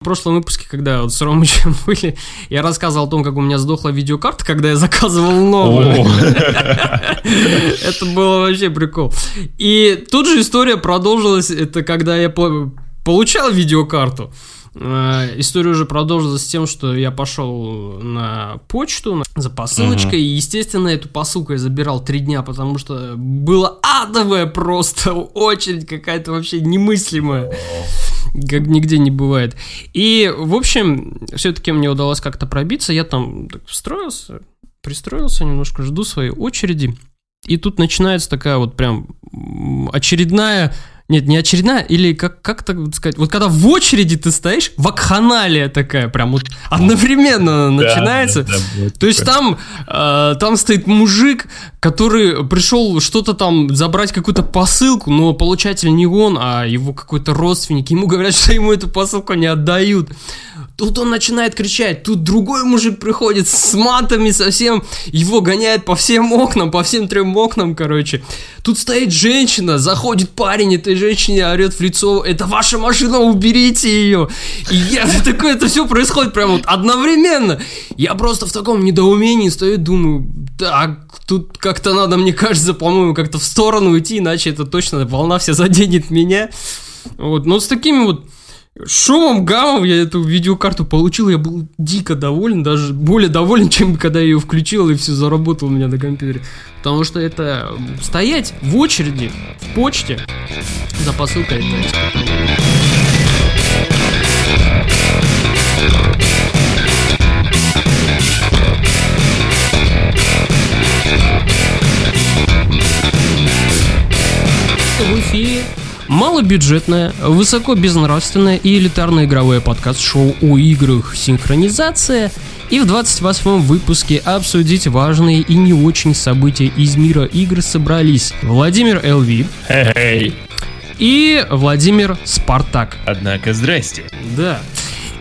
В прошлом выпуске, когда вот с Ромычем были, я рассказывал о том, как у меня сдохла видеокарта, когда я заказывал новую. Это было вообще прикол. И тут же история продолжилась, это когда я получал видеокарту. Э, история уже продолжилась тем, что я пошел на почту за посылочкой, uh-huh. и, естественно, эту посылку я забирал три дня, потому что было адовая просто очередь какая-то вообще немыслимая, как нигде не бывает. И, в общем, все-таки мне удалось как-то пробиться, я там так встроился, пристроился, немножко жду своей очереди, и тут начинается такая вот прям очередная нет, не очередная, или как, как так сказать, вот когда в очереди ты стоишь, вакханалия такая прям вот одновременно начинается. Да, да, То есть там, э, там стоит мужик, который пришел что-то там забрать какую-то посылку, но получатель не он, а его какой-то родственник. Ему говорят, что ему эту посылку не отдают. Тут он начинает кричать, тут другой мужик приходит с матами совсем, его гоняет по всем окнам, по всем трем окнам, короче. Тут стоит женщина, заходит парень этой женщине, орет в лицо, это ваша машина, уберите ее. И я такое, это все происходит прямо вот одновременно. Я просто в таком недоумении стою, думаю, так, тут как-то надо, мне кажется, по-моему, как-то в сторону уйти, иначе это точно волна вся заденет меня. Вот, но с такими вот шумом, гамом я эту видеокарту получил, я был дико доволен, даже более доволен, чем когда я ее включил и все заработало у меня на компьютере. Потому что это стоять в очереди в почте за посылкой это Малобюджетное, высоко безнравственное и элитарное игровое подкаст-шоу о играх «Синхронизация» и в 28-м выпуске обсудить важные и не очень события из мира игр собрались Владимир Элви hey. и Владимир Спартак. Однако, здрасте. Да.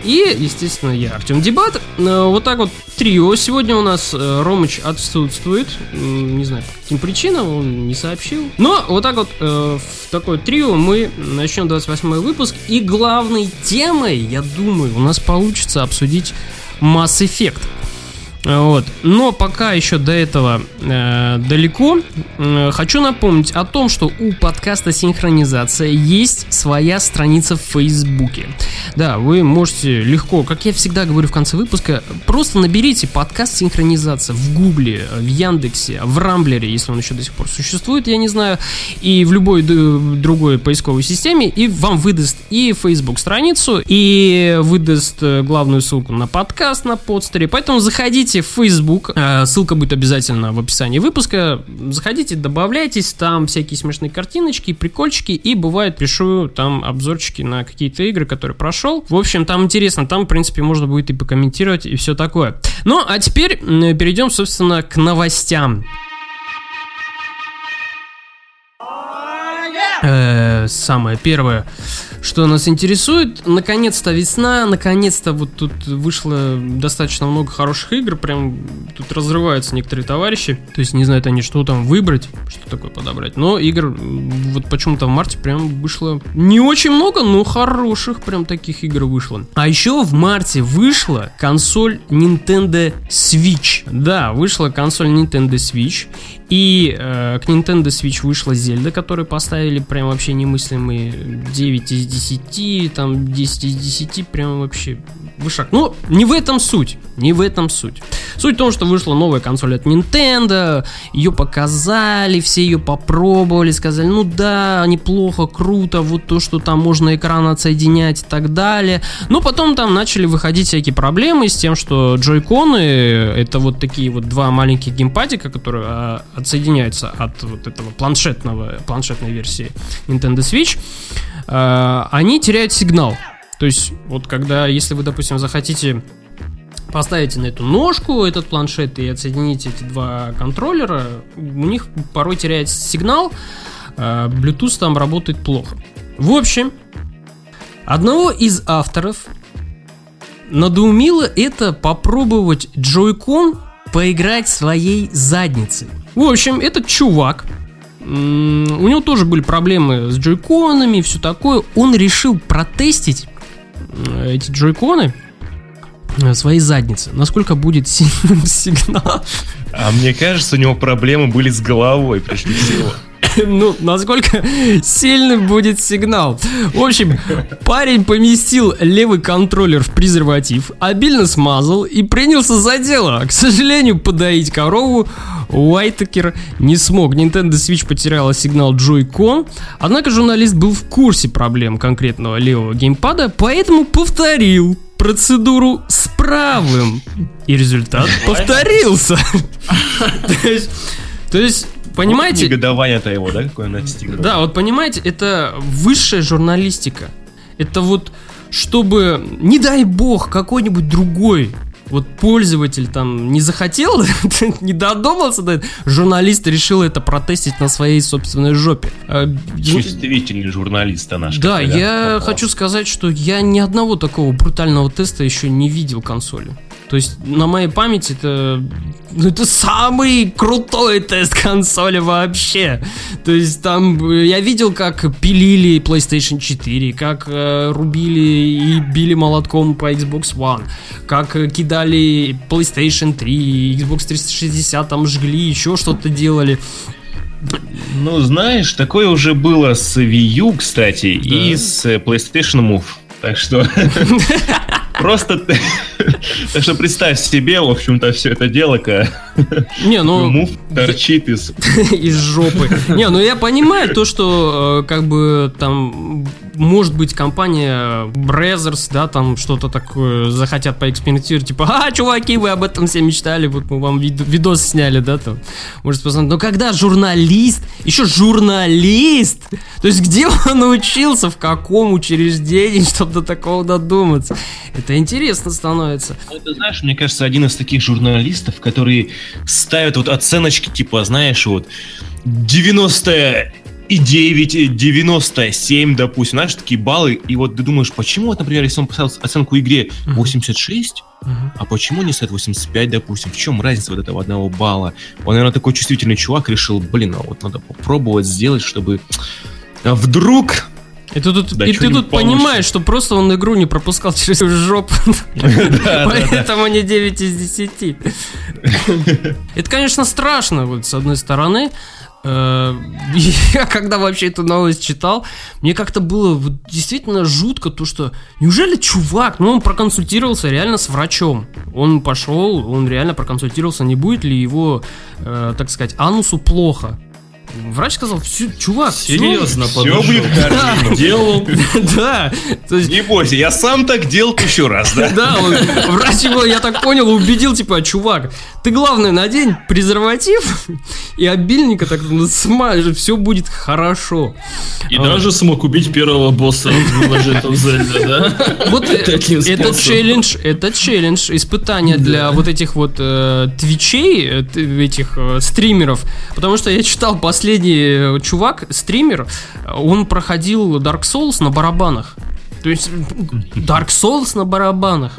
И, естественно, я, Артем Дебат. Э, вот так вот трио. Сегодня у нас э, Ромыч отсутствует. Не знаю, по каким причинам, он не сообщил. Но вот так вот э, в такое трио мы начнем 28 выпуск. И главной темой, я думаю, у нас получится обсудить Mass Effect. Вот. Но пока еще до этого э, далеко, э, хочу напомнить о том, что у подкаста Синхронизация есть своя страница в Фейсбуке. Да, вы можете легко, как я всегда говорю в конце выпуска, просто наберите подкаст Синхронизация в Гугле, в Яндексе, в Рамблере, если он еще до сих пор существует, я не знаю, и в любой другой поисковой системе, и вам выдаст и Facebook страницу, и выдаст э, главную ссылку на подкаст на подстере. Поэтому заходите заходите в Facebook, э, ссылка будет обязательно в описании выпуска. Заходите, добавляйтесь, там всякие смешные картиночки, прикольчики, и бывает пишу там обзорчики на какие-то игры, которые прошел. В общем, там интересно, там, в принципе, можно будет и покомментировать, и все такое. Ну, а теперь перейдем, собственно, к новостям. Э, самое первое что нас интересует. Наконец-то весна, наконец-то вот тут вышло достаточно много хороших игр, прям тут разрываются некоторые товарищи, то есть не знают они, что там выбрать, что такое подобрать. Но игр вот почему-то в марте прям вышло не очень много, но хороших прям таких игр вышло. А еще в марте вышла консоль Nintendo Switch. Да, вышла консоль Nintendo Switch, и э, к Nintendo Switch вышла Зельда, которую поставили прям вообще немыслимые 9 из 10, там 10 из 10, прям вообще вышаг. Ну, не в этом суть, не в этом суть. Суть в том, что вышла новая консоль от Nintendo, ее показали, все ее попробовали, сказали, ну да, неплохо, круто, вот то, что там можно экран отсоединять и так далее. Но потом там начали выходить всякие проблемы с тем, что джойконы, это вот такие вот два маленьких геймпадика, которые а, отсоединяются от вот этого планшетного, планшетной версии Nintendo Switch, а, они теряют сигнал. То есть, вот когда, если вы, допустим, захотите поставите на эту ножку этот планшет и отсоедините эти два контроллера, у них порой теряется сигнал, а Bluetooth там работает плохо. В общем, одного из авторов надоумило это попробовать Joy-Con поиграть своей задницей. В общем, этот чувак, у него тоже были проблемы с джойконами и все такое. Он решил протестить эти джойконы своей задницы, насколько будет сильным сигнал. А мне кажется, у него проблемы были с головой, прежде всего. ну, насколько сильный будет сигнал. В общем, парень поместил левый контроллер в презерватив, обильно смазал и принялся за дело. К сожалению, подоить корову Уайтекер не смог. Nintendo Switch потеряла сигнал Joy-Con, однако журналист был в курсе проблем конкретного левого геймпада, поэтому повторил процедуру с правым. И результат повторился. То есть Понимаете? Вот негодование-то его, да, какое настигло? Да, вот понимаете, это высшая журналистика. Это вот, чтобы, не дай бог, какой-нибудь другой вот пользователь там не захотел, не додумался до этого, журналист решил это протестить на своей собственной жопе. А, Чувствительный журналист наш. Да, я попал. хочу сказать, что я ни одного такого брутального теста еще не видел консоли. То есть на моей памяти это, ну, это самый крутой тест консоли вообще. То есть там я видел, как пилили PlayStation 4, как э, рубили и били молотком по Xbox One, как э, кидали PlayStation 3, Xbox 360 там жгли, еще что-то делали. Ну, знаешь, такое уже было с Wii U, кстати, да. и с э, PlayStation Move. Так что просто так что представь себе, в общем-то, все это дело-ка. Не, ну... Мув торчит из... Из жопы. Не, ну я понимаю то, что э, как бы там может быть компания Brothers, да, там что-то такое захотят поэкспериментировать, типа, а, чуваки, вы об этом все мечтали, вот мы вам вид- видос сняли, да, там, может посмотреть. Но когда журналист, еще журналист, то есть где он учился, в каком учреждении, чтобы до такого додуматься, это интересно становится. Ну, это, знаешь, мне кажется, один из таких журналистов, которые ставят вот оценочки, типа, знаешь, вот 90 и 9, 97, допустим, знаешь, такие баллы, и вот ты думаешь, почему, вот, например, если он поставил оценку игре 86, uh-huh. а почему не стоит 85, допустим, в чем разница вот этого одного балла? Он, наверное, такой чувствительный чувак, решил, блин, а вот надо попробовать сделать, чтобы а вдруг и ты тут, и ты тут понимаешь, что просто он игру не пропускал через жопу. Поэтому не 9 из 10. Это, конечно, страшно, вот, с одной стороны. Э, я когда вообще эту новость читал, мне как-то было вот, действительно жутко то, что неужели чувак, ну он проконсультировался реально с врачом, он пошел, он реально проконсультировался, не будет ли его, э, так сказать, анусу плохо. Врач сказал, все, чувак, серьезно, все, все будет хорошо. Делал. Да. Не бойся, я сам так делал еще раз, да? Да, врач его, я так понял, убедил, типа, чувак, ты главное надень презерватив и обильника так смажь, все будет хорошо. И даже смог убить первого босса в Зельда, да? Вот это челлендж, это челлендж, испытание для вот этих вот э, твичей, э, этих э, стримеров, потому что я читал по последний э, чувак, стример, он проходил Dark Souls на барабанах. То есть Dark Souls на барабанах.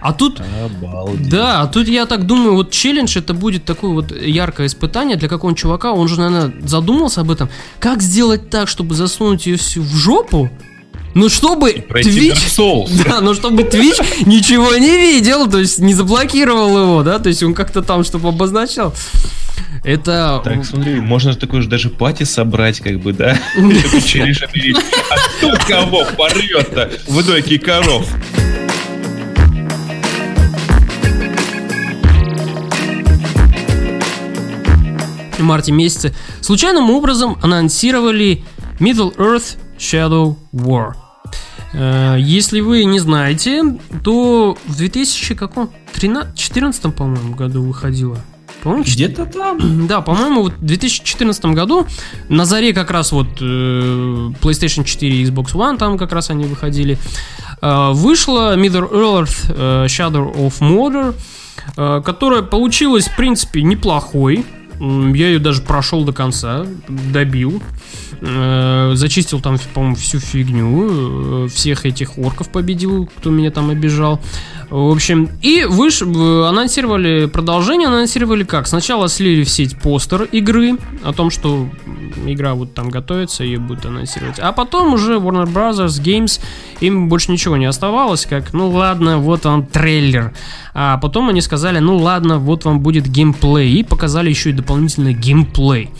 А тут... Обалдеть. Да, а тут я так думаю, вот челлендж это будет такое вот яркое испытание для какого-нибудь чувака. Он же, наверное, задумался об этом. Как сделать так, чтобы засунуть ее всю в жопу? Ну, чтобы Twitch... Да, ну, чтобы Twitch ничего не видел, то есть не заблокировал его, да, то есть он как-то там, чтобы обозначал. Это... Так, смотри, можно такой же даже пати собрать, как бы, да? А кто кого порвет-то в дойке коров? в марте месяце случайным образом анонсировали Middle Earth Shadow War. Э, если вы не знаете, то в 2014, по-моему, году выходила по-моему, где-то там. Да, по-моему, вот в 2014 году на заре как раз вот э, PlayStation 4 и Xbox One, там как раз они выходили, э, вышла Middle Earth э, Shadow of Mordor, э, которая получилась, в принципе, неплохой. Я ее даже прошел до конца, добил. Э, зачистил там, по-моему, всю фигню. Э, всех этих орков победил, кто меня там обижал. В общем, и выш... анонсировали продолжение, анонсировали как? Сначала слили в сеть постер игры о том, что игра вот там готовится, ее будут анонсировать. А потом уже Warner Brothers Games, им больше ничего не оставалось, как, ну ладно, вот он трейлер. А потом они сказали, ну ладно, вот вам будет геймплей. И показали еще и дополнительный геймплей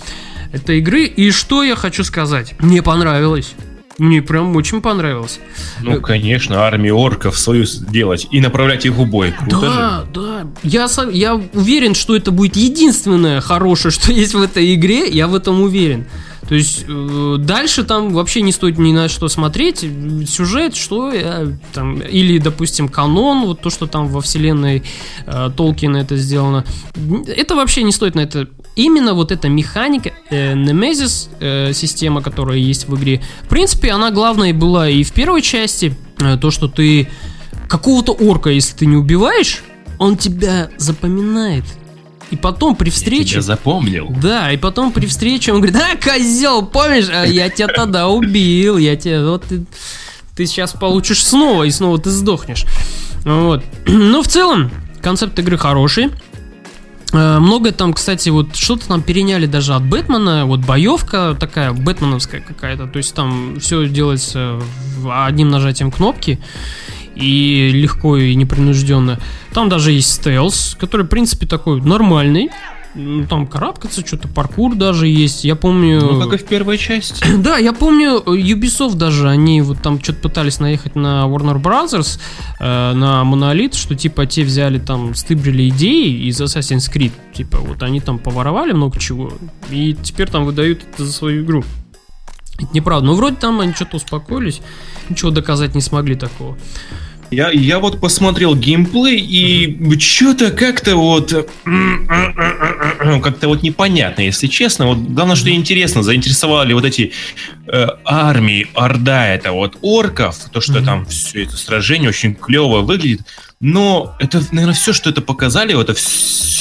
этой игры. И что я хочу сказать? Мне понравилось. Мне прям очень понравилось. Ну, конечно, армию орков свою делать и направлять их в бой. Круто да, же. да. Я, я уверен, что это будет единственное хорошее, что есть в этой игре. Я в этом уверен. То есть э, дальше там вообще не стоит ни на что смотреть. Сюжет, что я, там, или, допустим, канон, вот то, что там во вселенной э, Толкина это сделано. Это вообще не стоит на это. Именно вот эта механика, э, Nemesis э, система, которая есть в игре, в принципе, она главная была и в первой части. Э, то, что ты какого-то орка, если ты не убиваешь, он тебя запоминает и потом при встрече... Я тебя запомнил. Да, и потом при встрече он говорит, а, козел, помнишь, а я тебя тогда убил, я тебя, вот ты, ты сейчас получишь снова, и снова ты сдохнешь. Вот. Но в целом, концепт игры хороший. Э, многое там, кстати, вот что-то там переняли даже от Бэтмена, вот боевка такая, бэтменовская какая-то, то есть там все делается одним нажатием кнопки и легко и непринужденно. Там даже есть стелс, который, в принципе, такой нормальный. Ну, там карабкаться, что-то паркур даже есть. Я помню... Ну, как и в первой части. да, я помню, Ubisoft даже, они вот там что-то пытались наехать на Warner Brothers, э, на Monolith, что типа те взяли там, стыбрили идеи из Assassin's Creed. Типа вот они там поворовали много чего, и теперь там выдают это за свою игру. Это неправда. Но вроде там они что-то успокоились, ничего доказать не смогли такого. Я, я вот посмотрел геймплей, и что-то как-то вот... Как-то вот непонятно, если честно. Вот главное, что интересно, заинтересовали вот эти э, армии, орда это вот орков, то, что mm-hmm. там все это сражение очень клево выглядит. Но это, наверное, все, что это показали, это,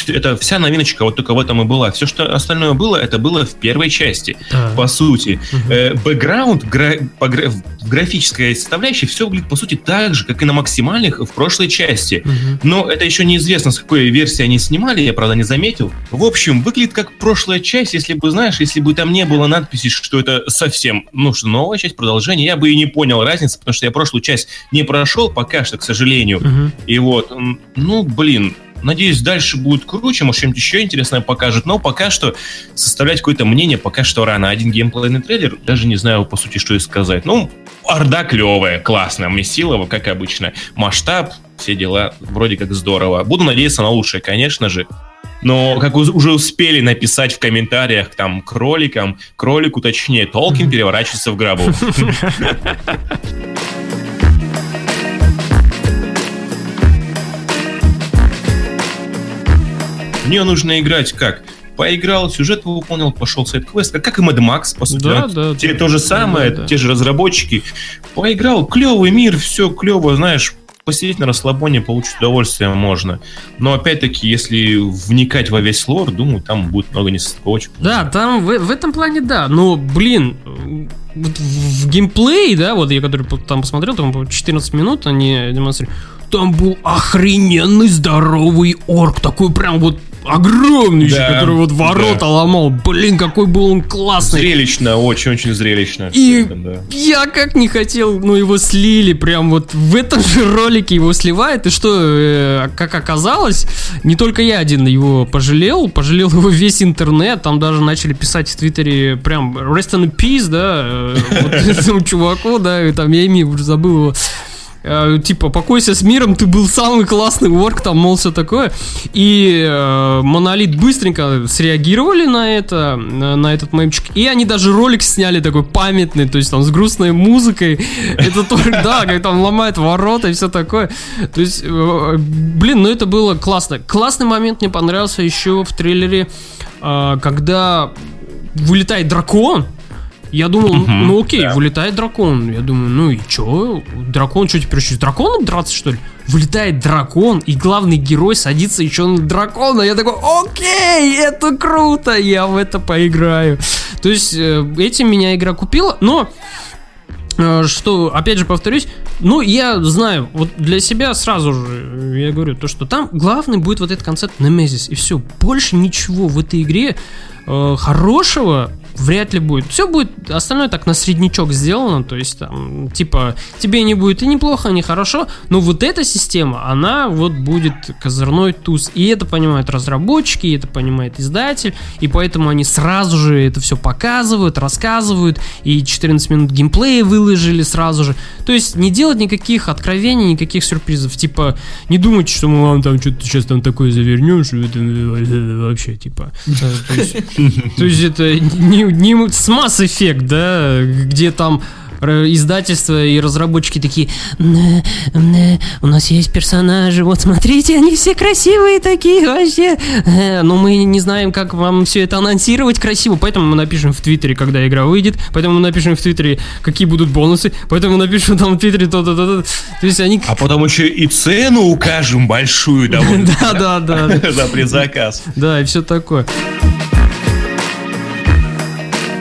это вся новиночка вот только в этом и была. Все, что остальное было, это было в первой части, да. по сути. Угу. Э, бэкграунд, гра, по, гра, графическая составляющая, все выглядит, по сути, так же, как и на максимальных в прошлой части. Угу. Но это еще неизвестно, с какой версии они снимали, я, правда, не заметил. В общем, выглядит как прошлая часть, если бы, знаешь, если бы там не было надписи, что это совсем, ну, что новая часть, продолжение, я бы и не понял разницы, потому что я прошлую часть не прошел пока что, к сожалению. Угу. И вот, ну, блин, Надеюсь, дальше будет круче, может, что-нибудь еще интересное покажет. Но пока что составлять какое-то мнение пока что рано. Один геймплейный трейлер, даже не знаю, по сути, что и сказать. Ну, Орда клевая, классная, Месилова, как обычно. Масштаб, все дела, вроде как здорово. Буду надеяться на лучшее, конечно же. Но, как уже успели написать в комментариях, там, кроликам, кролику точнее, Толкин переворачивается в гробу. В нее нужно играть как? Поиграл, сюжет выполнил, пошел сайт-квест, как и Mad Max, по сути. Да, да. Те, то же самое, да, да. те же разработчики. Поиграл, клевый мир, все клево, знаешь, посидеть на расслабоне, получить удовольствие можно. Но опять-таки, если вникать во весь лор, думаю, там будет много несостыковочек. Да, там в, в этом плане да. Но, блин, вот в, в геймплей, да, вот я который там посмотрел, там 14 минут они демонстрируют, там был охрененный здоровый орк, такой прям вот огромный, да, который вот ворота да. ломал. Блин, какой был он классный. Зрелищно, очень-очень зрелищно. И да. я как не хотел, ну его слили прям вот в этом же ролике его сливает. И что, э, как оказалось, не только я один его пожалел, пожалел его весь интернет. Там даже начали писать в Твиттере прям rest in peace, да, э, вот этому чуваку, да, и там я имя уже забыл его э, типа, покойся с миром, ты был самый классный ворк, там, мол, все такое. И э, Монолит быстренько среагировали на это, на, на этот мемчик, и они даже ролик сняли такой памятный, то есть там с грустной музыкой. Это тоже, да, как там ломает ворота и все такое. То есть, э, блин, ну это было классно. Классный момент мне понравился еще в трейлере, э, когда вылетает дракон, Я думал, mm ну окей, да. вылетает дракон. Я думаю, ну и чё? Дракон, что теперь еще с драконом драться, что ли? Вылетает дракон, и главный герой садится еще на дракона. Я такой, окей, это круто, я в это поиграю. То есть, э, этим меня игра купила, но э, что, опять же, повторюсь, ну, я знаю, вот для себя сразу же, я говорю, то, что там главный будет вот этот концепт Немезис, и все, больше ничего в этой игре э, хорошего вряд ли будет. Все будет, остальное так на среднячок сделано, то есть там, типа, тебе не будет и неплохо, и не хорошо, но вот эта система, она вот будет козырной туз, и это понимают разработчики, и это понимает издатель, и поэтому они сразу же это все показывают, рассказывают, и 14 минут геймплея выложили сразу же, то есть не делать никаких откровений, никаких сюрпризов, типа, не думайте, что мы вам там что-то сейчас там такое завернем, что это вообще, типа, то есть это не не с Mass Effect, да, где там издательства и разработчики такие, у нас есть персонажи, вот смотрите, они все красивые такие вообще, э, но мы не знаем, как вам все это анонсировать красиво, поэтому мы напишем в Твиттере, когда игра выйдет, поэтому мы напишем в Твиттере, какие будут бонусы, поэтому мы напишем там в Твиттере то-то, то-то, то есть они... А потом еще и цену укажем большую довольно. Да, да, да. За предзаказ. Да, и все такое.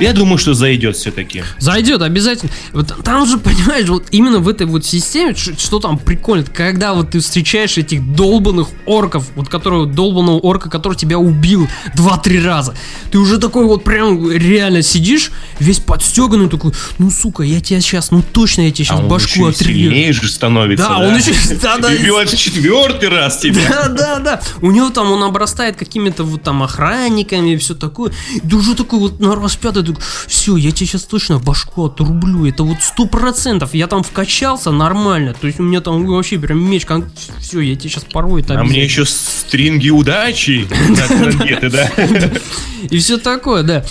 Я думаю, что зайдет все-таки. Зайдет, обязательно. Вот там же, понимаешь, вот именно в этой вот системе, что, что там прикольно, когда вот ты встречаешь этих долбанных орков, вот которого долбанного орка, который тебя убил два-три раза, ты уже такой вот прям реально сидишь, весь подстеганный, такой, ну сука, я тебя сейчас, ну точно я тебе сейчас а башку отрежу. сильнее же становится, да? да? он еще, да, да. Четвертый раз тебя. Да, да, да. У него там, он обрастает какими-то вот там охранниками и все такое. И уже такой вот на распятый такой, все, я тебе сейчас точно башку отрублю, это вот сто процентов, я там вкачался нормально, то есть у меня там вообще прям меч, как... все, я тебе сейчас порву это А мне еще стринги удачи да? И все такое, да.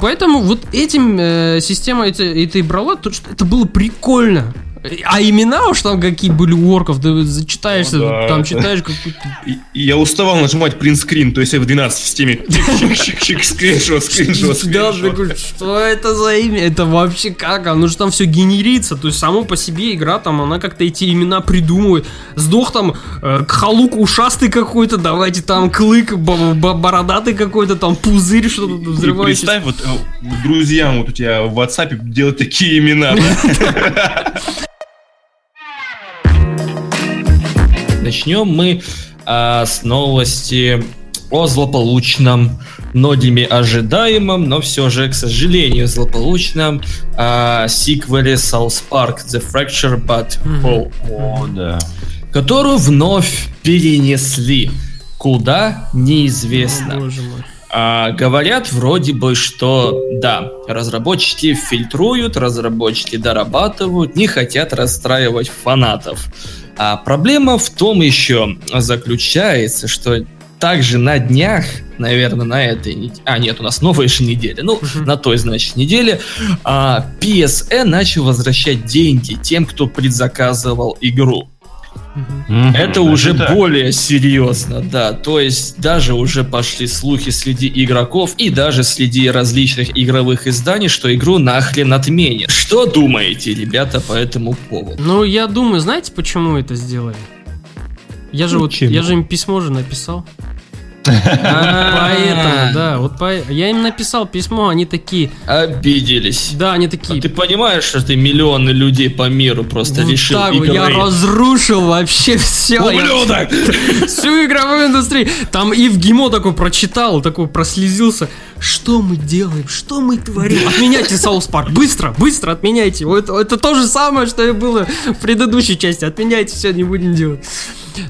Поэтому вот этим э, система это и брала, то что это было прикольно. А имена уж там какие были у орков, ты зачитаешься, ну, да. там читаешь какую-то... Я уставал нажимать принтскрин, то есть я в 12 системе чик-чик-чик, скриншот, скриншот, Да, что это за имя? Это вообще как? Оно же там все генерится, то есть само по себе игра там, она как-то эти имена придумывает. Сдох там э, халук ушастый какой-то, давайте там клык бородатый какой-то, там пузырь что-то взрывающийся. Представь, вот э, друзьям вот у тебя в WhatsApp делать такие имена, Начнем мы а, с новости о злополучном, многими ожидаемом, но все же, к сожалению, злополучном а, сиквеле South Park The Fracture But Whole. О, да. Которую вновь перенесли. Куда? Неизвестно. О, боже мой. А, говорят вроде бы, что да, разработчики фильтруют, разработчики дорабатывают, не хотят расстраивать фанатов. А проблема в том еще заключается, что также на днях, наверное, на этой неделе, а нет, у нас новая же неделя, ну, на той, значит, неделе, а, PSN начал возвращать деньги тем, кто предзаказывал игру. Mm-hmm. Это уже это более серьезно, да. То есть даже уже пошли слухи среди игроков и даже среди различных игровых изданий, что игру нахрен отменят. Что думаете, ребята, по этому поводу? Ну, я думаю, знаете, почему это сделали? Я же вот, я же им письмо же написал. Поэтому, да, вот по... я им написал письмо, они такие... Обиделись. Да, они такие... А ты понимаешь, что ты миллионы людей по миру просто вот лишил так игры? я разрушил вообще все. Ублюдок! Всю игровую индустрию. Там Ив Гиймо такой прочитал, такой прослезился. Что мы делаем? Что мы творим? Отменяйте South Park. Быстро, быстро отменяйте. Это, это то же самое, что и было в предыдущей части. Отменяйте, все, не будем делать.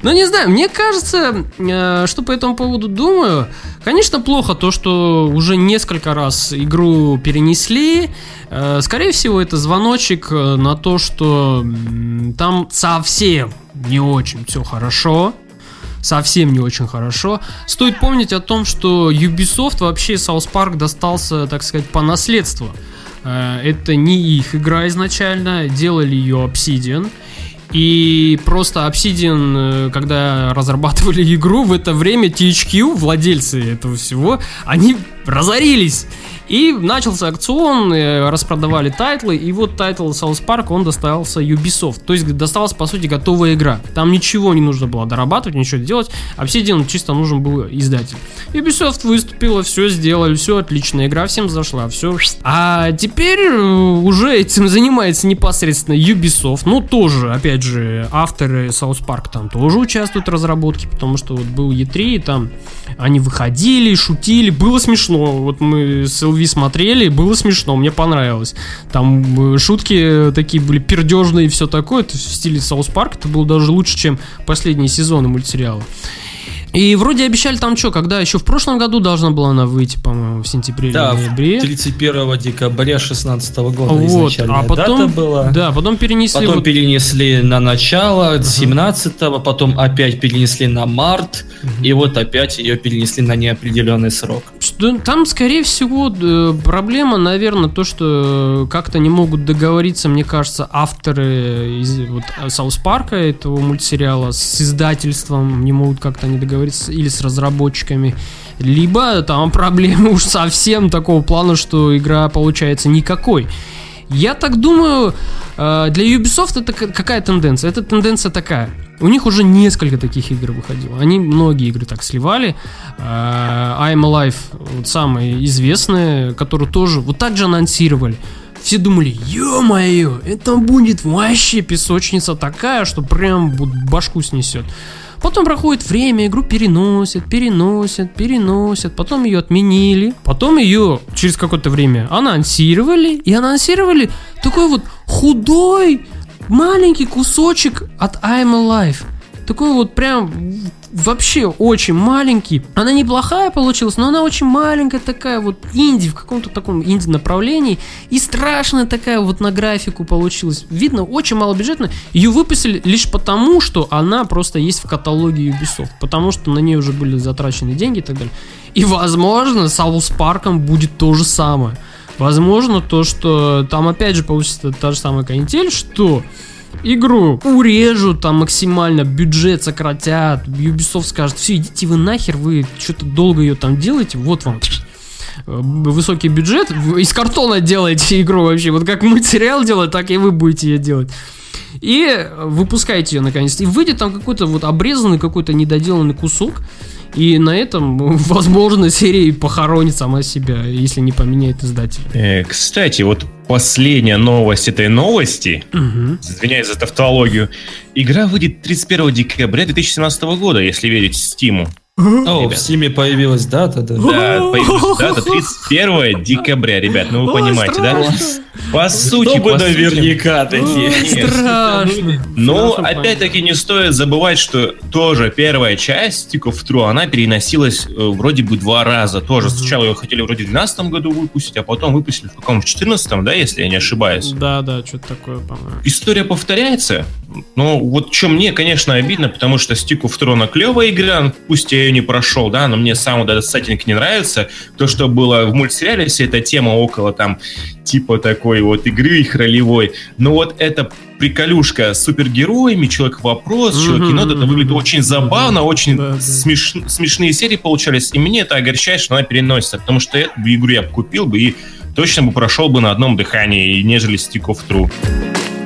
Ну, не знаю, мне кажется, э, что по этому поводу думаю. Конечно, плохо то, что уже несколько раз игру перенесли. Э, скорее всего, это звоночек э, на то, что там совсем не очень все хорошо совсем не очень хорошо. Стоит помнить о том, что Ubisoft вообще South Park достался, так сказать, по наследству. Это не их игра изначально, делали ее Obsidian. И просто Obsidian, э, когда разрабатывали игру, в это время THQ, владельцы этого всего, они разорились. И начался аукцион, э, распродавали тайтлы, и вот тайтл South Park, он достался Ubisoft. То есть досталась, по сути, готовая игра. Там ничего не нужно было дорабатывать, ничего делать, а все дело чисто нужен был издатель. Ubisoft выступила, все сделали, все отлично, игра всем зашла, все. А теперь э, уже этим занимается непосредственно Ubisoft. Ну, тоже, опять же, авторы South Park там тоже участвуют в разработке, потому что вот был E3, и там они выходили, шутили, было смешно. Вот мы с LV смотрели, было смешно, мне понравилось. Там э, шутки такие были пердежные и все такое, это в стиле South Park, это было даже лучше, чем последние сезоны мультсериала. И вроде обещали там что, когда еще в прошлом году должна была она выйти, по-моему, в сентябре да, или ноябре. 31 декабря 2016 года вот, а потом, дата была. Да, потом перенесли. Потом вот... перенесли на начало. 17 потом опять перенесли на март, uh-huh. и вот опять ее перенесли на неопределенный срок. Там, скорее всего, проблема, наверное, то, что как-то не могут договориться, мне кажется, авторы из вот, Саус Парка, этого мультсериала, с издательством не могут как-то не договориться или с разработчиками, либо там проблемы уж совсем такого плана, что игра получается никакой. Я так думаю, э, для Ubisoft это какая тенденция? Эта тенденция такая. У них уже несколько таких игр выходило. Они многие игры так сливали. Э, I'm Alive, вот самые известные, которые тоже вот так же анонсировали. Все думали, ё-моё, это будет вообще песочница такая, что прям башку снесет. Потом проходит время, игру переносят, переносят, переносят, потом ее отменили, потом ее через какое-то время анонсировали, и анонсировали такой вот худой маленький кусочек от I'm Alive. Такой вот прям вообще очень маленький. Она неплохая получилась, но она очень маленькая такая вот инди в каком-то таком инди направлении и страшная такая вот на графику получилась. Видно, очень мало бюджетно. Ее выпустили лишь потому, что она просто есть в каталоге Ubisoft, потому что на ней уже были затрачены деньги и так далее. И возможно, с South Park будет то же самое. Возможно, то, что там опять же получится та же самая канитель, что игру урежут, там максимально бюджет сократят, Ubisoft скажет, все, идите вы нахер, вы что-то долго ее там делаете, вот вам высокий бюджет, из картона делаете игру вообще, вот как мультсериал делает, так и вы будете ее делать. И выпускаете ее наконец-то. И выйдет там какой-то вот обрезанный, какой-то недоделанный кусок, и на этом, возможно, серия похоронит сама себя, если не поменяет издатель. Э, кстати, вот последняя новость этой новости, угу. извиняюсь за тавтологию, игра выйдет 31 декабря 2017 года, если верить Стиму. О, ребят. в Стиме появилась дата, да? Да, появилась дата 31 декабря, ребят, ну вы понимаете, да? По сути, бы наверняка такие. Страшно. Но опять-таки не стоит забывать, что тоже первая часть Stick of True, она переносилась э, вроде бы два раза. Тоже сначала ее хотели вроде в 2012 году выпустить, а потом выпустили в каком в 14 да, если я не ошибаюсь. Да, да, что-то такое, по-моему. История повторяется. Но вот что мне, конечно, обидно, потому что Stick of True, она клевая игра, пусть я ее не прошел, да, но мне сам вот этот сеттинг не нравится. То, что было в мультсериале, вся эта тема около там типа такой вот игры их ролевой. Но вот эта приколюшка с супергероями, Человек-вопрос, mm-hmm, Человек-енот, это выглядит очень забавно, очень да, смеш... да. смешные серии получались, и мне это огорчает, что она переносится, потому что эту игру я бы купил бы и точно бы прошел бы на одном дыхании, нежели Stick of True.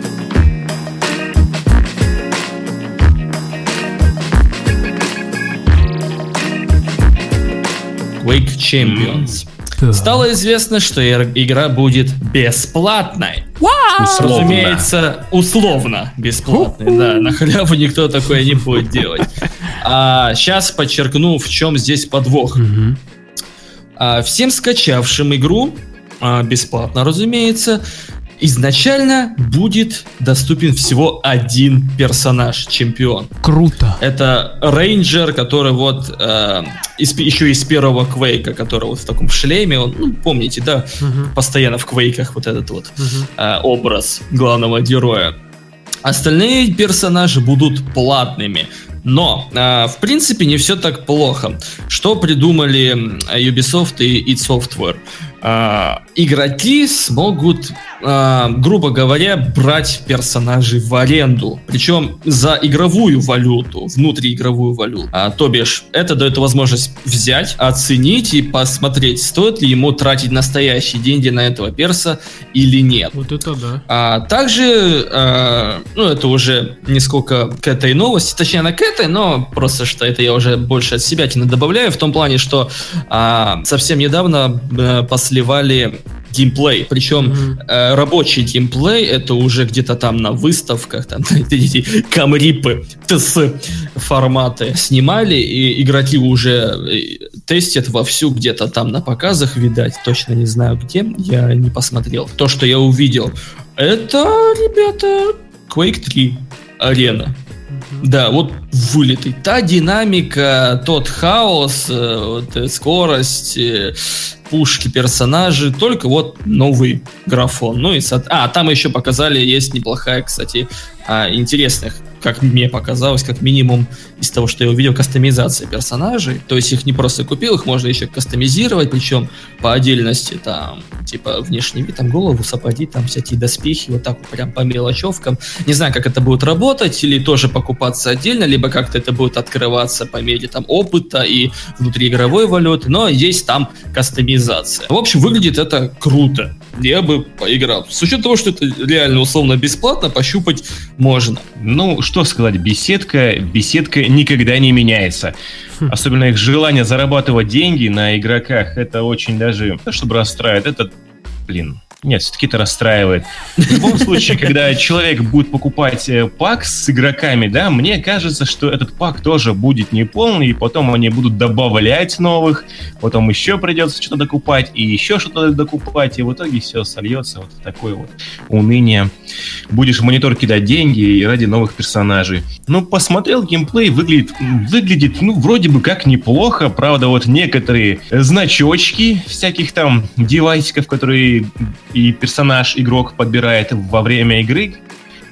Quake Champions. Да. Стало известно, что игра будет бесплатной. Условно. Разумеется, условно бесплатной. Да, на халяву никто такое не будет делать. А сейчас подчеркну, в чем здесь подвох. А, всем скачавшим игру а, бесплатно, разумеется, изначально будет доступен всего один персонаж, чемпион. Круто. Это рейнджер, который вот э, из, еще из первого Квейка, который вот в таком шлеме, он, ну, помните, да, угу. постоянно в Квейках вот этот вот угу. э, образ главного героя. Остальные персонажи будут платными. Но, э, в принципе, не все так плохо. Что придумали Ubisoft и id Software? Э, игроки смогут, э, грубо говоря, брать персонажей в аренду. Причем за игровую валюту, внутриигровую валюту. А, то бишь, это дает возможность взять, оценить и посмотреть, стоит ли ему тратить настоящие деньги на этого перса или нет. Вот это да. А также, э, ну, это уже не сколько к этой новости, точнее, она к этой, но просто что это я уже больше от себя добавляю, в том плане, что э, совсем недавно э, посливали геймплей. Причем mm-hmm. э, рабочий геймплей это уже где-то там на выставках, там эти камрипы, ТС форматы снимали, и игроки уже э, тестят вовсю где-то там на показах, видать, точно не знаю где, я не посмотрел. То, что я увидел, это, ребята, Quake 3 арена. Да, вот вылитый. Та динамика, тот хаос, э, вот, э, скорость, пушки, персонажи, только вот новый графон. Ну и, а, там еще показали, есть неплохая, кстати, а, интересных как мне показалось, как минимум из того, что я увидел, кастомизация персонажей. То есть их не просто купил, их можно еще кастомизировать, причем по отдельности, там, типа, внешний вид, там, голову, сапоги, там, всякие доспехи, вот так вот прям по мелочевкам. Не знаю, как это будет работать, или тоже покупаться отдельно, либо как-то это будет открываться по мере, там, опыта и внутриигровой валюты, но есть там кастомизация. В общем, выглядит это круто. Я бы поиграл. С учетом того, что это реально условно бесплатно, пощупать можно. Ну, что сказать, беседка, беседка никогда не меняется. Хм. Особенно их желание зарабатывать деньги на игроках, это очень даже, чтобы расстраивает, это, блин, нет, все-таки это расстраивает. В любом случае, когда человек будет покупать э, пак с игроками, да, мне кажется, что этот пак тоже будет неполный, и потом они будут добавлять новых, потом еще придется что-то докупать, и еще что-то докупать, и в итоге все сольется вот в такое вот уныние. Будешь в монитор кидать деньги и ради новых персонажей. Ну, посмотрел геймплей, выглядит, выглядит, ну, вроде бы как неплохо, правда, вот некоторые значочки всяких там девайсиков, которые и персонаж игрок подбирает во время игры,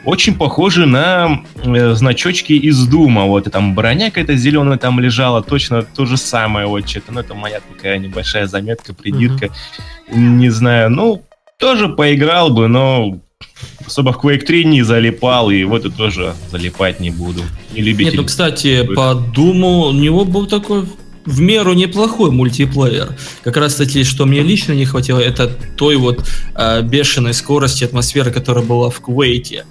очень похожи на э, значочки из Дума. Вот и там броня какая-то зеленая там лежала, точно то же самое. Вот что-то, ну это моя такая небольшая заметка, придирка. Mm-hmm. Не знаю, ну тоже поиграл бы, но особо в Quake 3 не залипал, и в эту тоже залипать не буду. Не любитель. Нет, ну, кстати, по Думу у него был такой в меру неплохой мультиплеер. Как раз, кстати, что мне лично не хватило, это той вот э, бешеной скорости атмосферы, которая была в Квейке.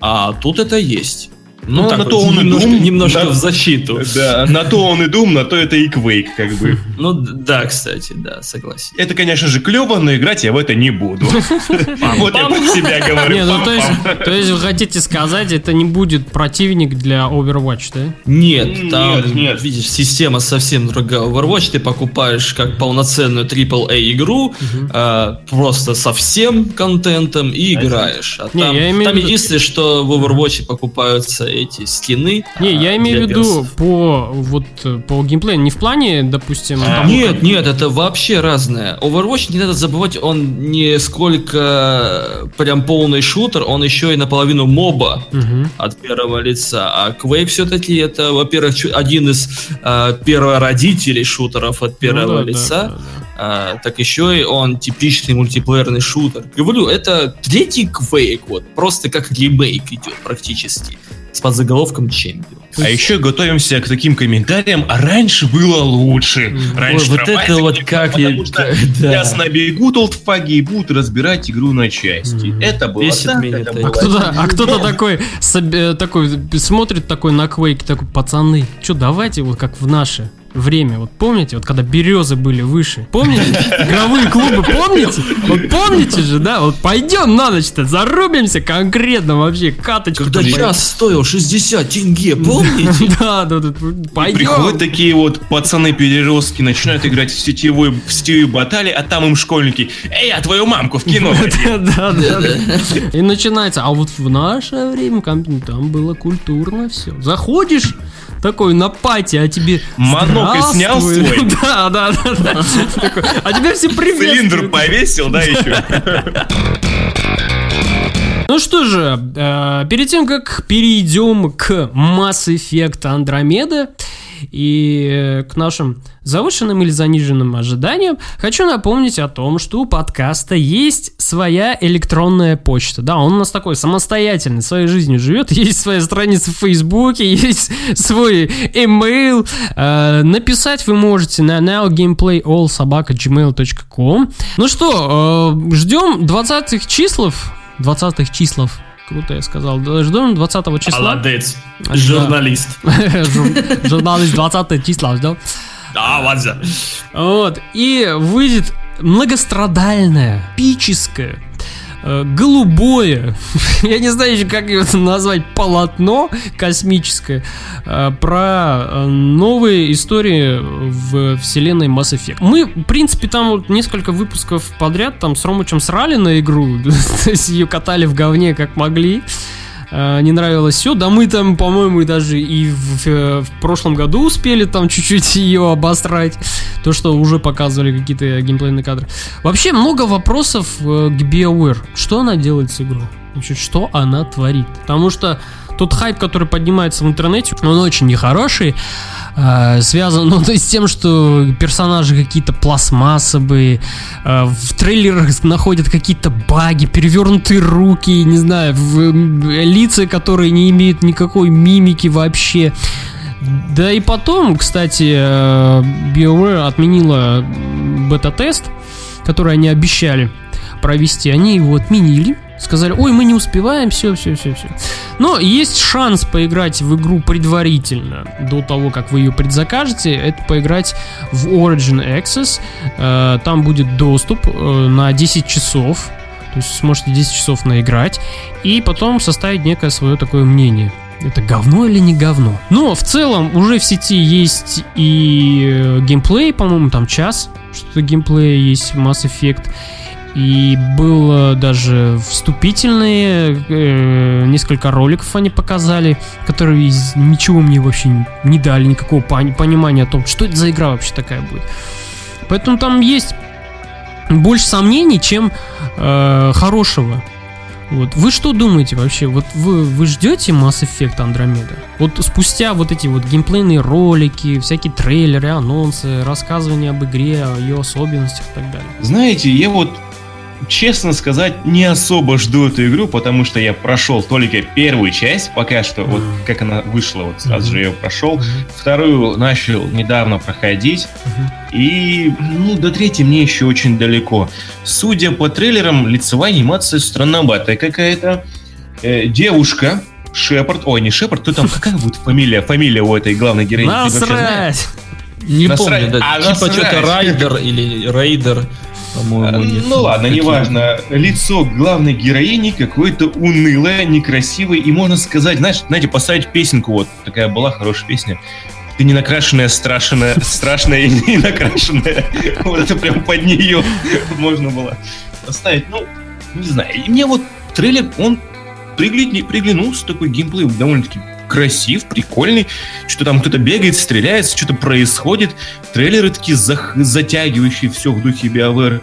А тут это есть. Ну, ну на вот, то он и дум. Немножко да, в защиту. Да, на то он и дум, на то это и квейк, как бы. Ну, да, кстати, да, согласен. Это, конечно же, клево, но играть я в это не буду. Вот я про себя говорю. Ну, то есть вы хотите сказать, это не будет противник для Overwatch, да? Нет, там, видишь, система совсем другая. Overwatch ты покупаешь как полноценную AAA игру, а, просто со всем контентом и играешь. А там единственное, что в Overwatch покупаются эти скины. Не, я а, имею в виду по вот по геймплею, не в плане, допустим. А, тому, нет, как... нет, это вообще разное. Overwatch не надо забывать, он не сколько прям полный шутер, он еще и наполовину моба угу. от первого лица. А Quake все-таки это, во-первых, один из э, первородителей шутеров от первого ну, да, лица. Да, да, да. А, так еще и он типичный мультиплеерный шутер. Говорю, это третий Quake, вот, просто как ремейк идет практически с подзаголовком «Чемпион». А еще готовимся к таким комментариям, а раньше было лучше. Раньше вот это вот как я... Да. Сейчас набегут олдфаги и будут разбирать игру на части. Это было Бесит так, это было а кто-то, а кто-то такой, такой смотрит такой на Quake, такой, пацаны, что давайте вот как в наши время. Вот помните, вот когда березы были выше? Помните? Игровые клубы, помните? Вот помните же, да? Вот пойдем на ночь-то, зарубимся конкретно вообще, каточку. Когда час стоил 60 тенге, помните? Да, да, да, пойдем. Приходят такие вот пацаны-переростки, начинают играть в сетевой, в сетевой баталии, а там им школьники, эй, а твою мамку в кино. Да, да, да. И начинается, а вот в наше время там было культурно все. Заходишь, такой на пати, а тебе Монокль снял свой? Да, да, да. да. А тебе все привет. Цилиндр повесил, да, еще? Ну что же, э, перед тем, как перейдем к Mass Effect Andromeda, и э, к нашим завышенным или заниженным ожиданиям хочу напомнить о том, что у подкаста есть своя электронная почта. Да, он у нас такой самостоятельный, своей жизнью живет, есть своя страница в Фейсбуке, есть свой email. Э, написать вы можете на nowgameplayallsobaka.gmail.com Ну что, э, ждем 20-х числов, 20-х числов Круто я сказал. Ждем 20 числа. Молодец. Журналист. Журналист 20 числа ждем. Да, Вадза. Вот. И выйдет многострадальное, пическое, э, голубое, я не знаю еще, как его назвать, полотно космическое э, про э, новые истории в вселенной Mass Effect. Мы, в принципе, там вот несколько выпусков подряд там с Ромычем срали на игру, то есть ее катали в говне как могли. Э, не нравилось все. Да мы там, по-моему, даже и в, в прошлом году успели там чуть-чуть ее обосрать. То, что уже показывали какие-то геймплейные кадры. Вообще много вопросов э, к BioWare. Что она делает с игрой? Вообще, что она творит? Потому что тот хайп, который поднимается в интернете, он очень нехороший. Э, связан ну, то есть с тем, что персонажи какие-то пластмассовые, э, в трейлерах находят какие-то баги, перевернутые руки, не знаю, в, э, лица, которые не имеют никакой мимики вообще. Да и потом, кстати, э, BioWare отменила бета-тест, который они обещали провести. Они его отменили Сказали, ой, мы не успеваем, все, все, все, все. Но есть шанс поиграть в игру предварительно, до того, как вы ее предзакажете. Это поиграть в Origin Access. Э, там будет доступ э, на 10 часов. То есть сможете 10 часов наиграть. И потом составить некое свое такое мнение. Это говно или не говно? Но в целом уже в сети есть и э, геймплей, по-моему, там час что-то геймплея есть Mass Effect. И было даже вступительные, э, несколько роликов они показали, которые ничего мне вообще не дали, никакого понимания о том, что это за игра вообще такая будет. Поэтому там есть больше сомнений, чем э, хорошего. Вот. Вы что думаете вообще? Вот вы, вы ждете Mass Effect Andromeda? Вот спустя вот эти вот геймплейные ролики, всякие трейлеры, анонсы, рассказывания об игре, о ее особенностях и так далее. Знаете, я вот честно сказать, не особо жду эту игру, потому что я прошел только первую часть, пока что, вот как она вышла, вот сразу же ее прошел. Вторую начал недавно проходить. И, ну, до третьей мне еще очень далеко. Судя по трейлерам, лицевая анимация странноватая какая-то. Э, девушка, Шепард, ой, не Шепард, кто там, какая будет фамилия, фамилия у этой главной героини? Насрать! Не помню, да, а, типа что-то Райдер или Рейдер по-моему, нет. Ну ладно, неважно. Лицо главной героини какое-то унылое, некрасивое, и можно сказать, знаешь, знаете, поставить песенку, вот такая была хорошая песня. Ты не накрашенная, страшная, страшная и не накрашенная. Вот это прям под нее можно было поставить. Ну, не знаю. И мне вот трейлер, он приглянулся, такой геймплей довольно-таки красив, прикольный. Что-то там кто-то бегает, стреляется, что-то происходит. Трейлеры такие за- затягивающие все в духе BioWare.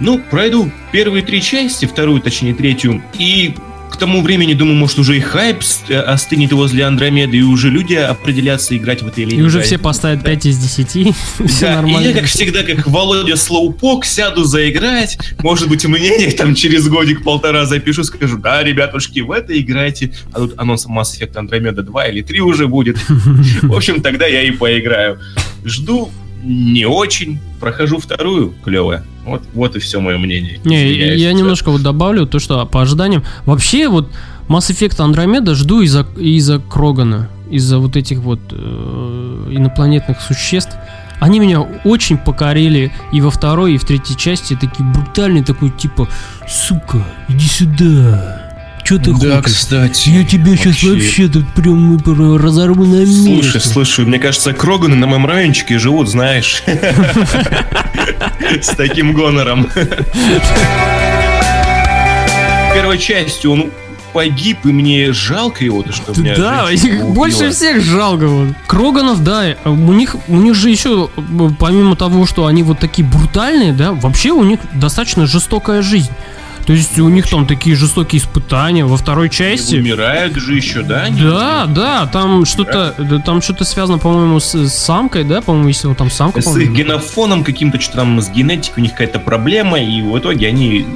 Ну, пройду первые три части, вторую, точнее, третью, и тому времени, думаю, может, уже и хайп э, остынет возле Андромеды, и уже люди определятся играть в этой линии. И уже все поставят 5 из 10, все нормально. И я, как всегда, как Володя Слоупок, сяду заиграть, может быть, мнение там через годик-полтора запишу, скажу, да, ребятушки, в это играйте, а тут анонс Mass Effect Andromeda 2 или 3 уже будет. В общем, тогда я и поиграю. Жду не очень. Прохожу вторую, клевая. Вот, вот и все мое мнение. Не, Извиняюсь, я немножко вот добавлю то, что по ожиданиям. Вообще вот Mass Effect Andromeda жду из-за из-за Крогана, из-за вот этих вот э, инопланетных существ. Они меня очень покорили и во второй, и в третьей части такие брутальные, такой типа, сука, иди сюда. Что ты да, хочешь? кстати. Я тебя сейчас вообще тут прям разорву на месте. Слушай, слушай, мне кажется, Кроганы на моем райончике живут, знаешь. С таким гонором. Первой частью он погиб, и мне жалко его, то что меня Да, больше всех жалко. Вот. Кроганов, да, у них, у них же еще, помимо того, что они вот такие брутальные, да, вообще у них достаточно жестокая жизнь. То есть у них там такие жестокие испытания во второй части. И умирают же еще, да? Да, да, там что-то, там что-то связано, по-моему, с, с самкой, да, по-моему, если вот там самка. С их генофоном каким-то, что там с генетикой у них какая-то проблема, и в итоге они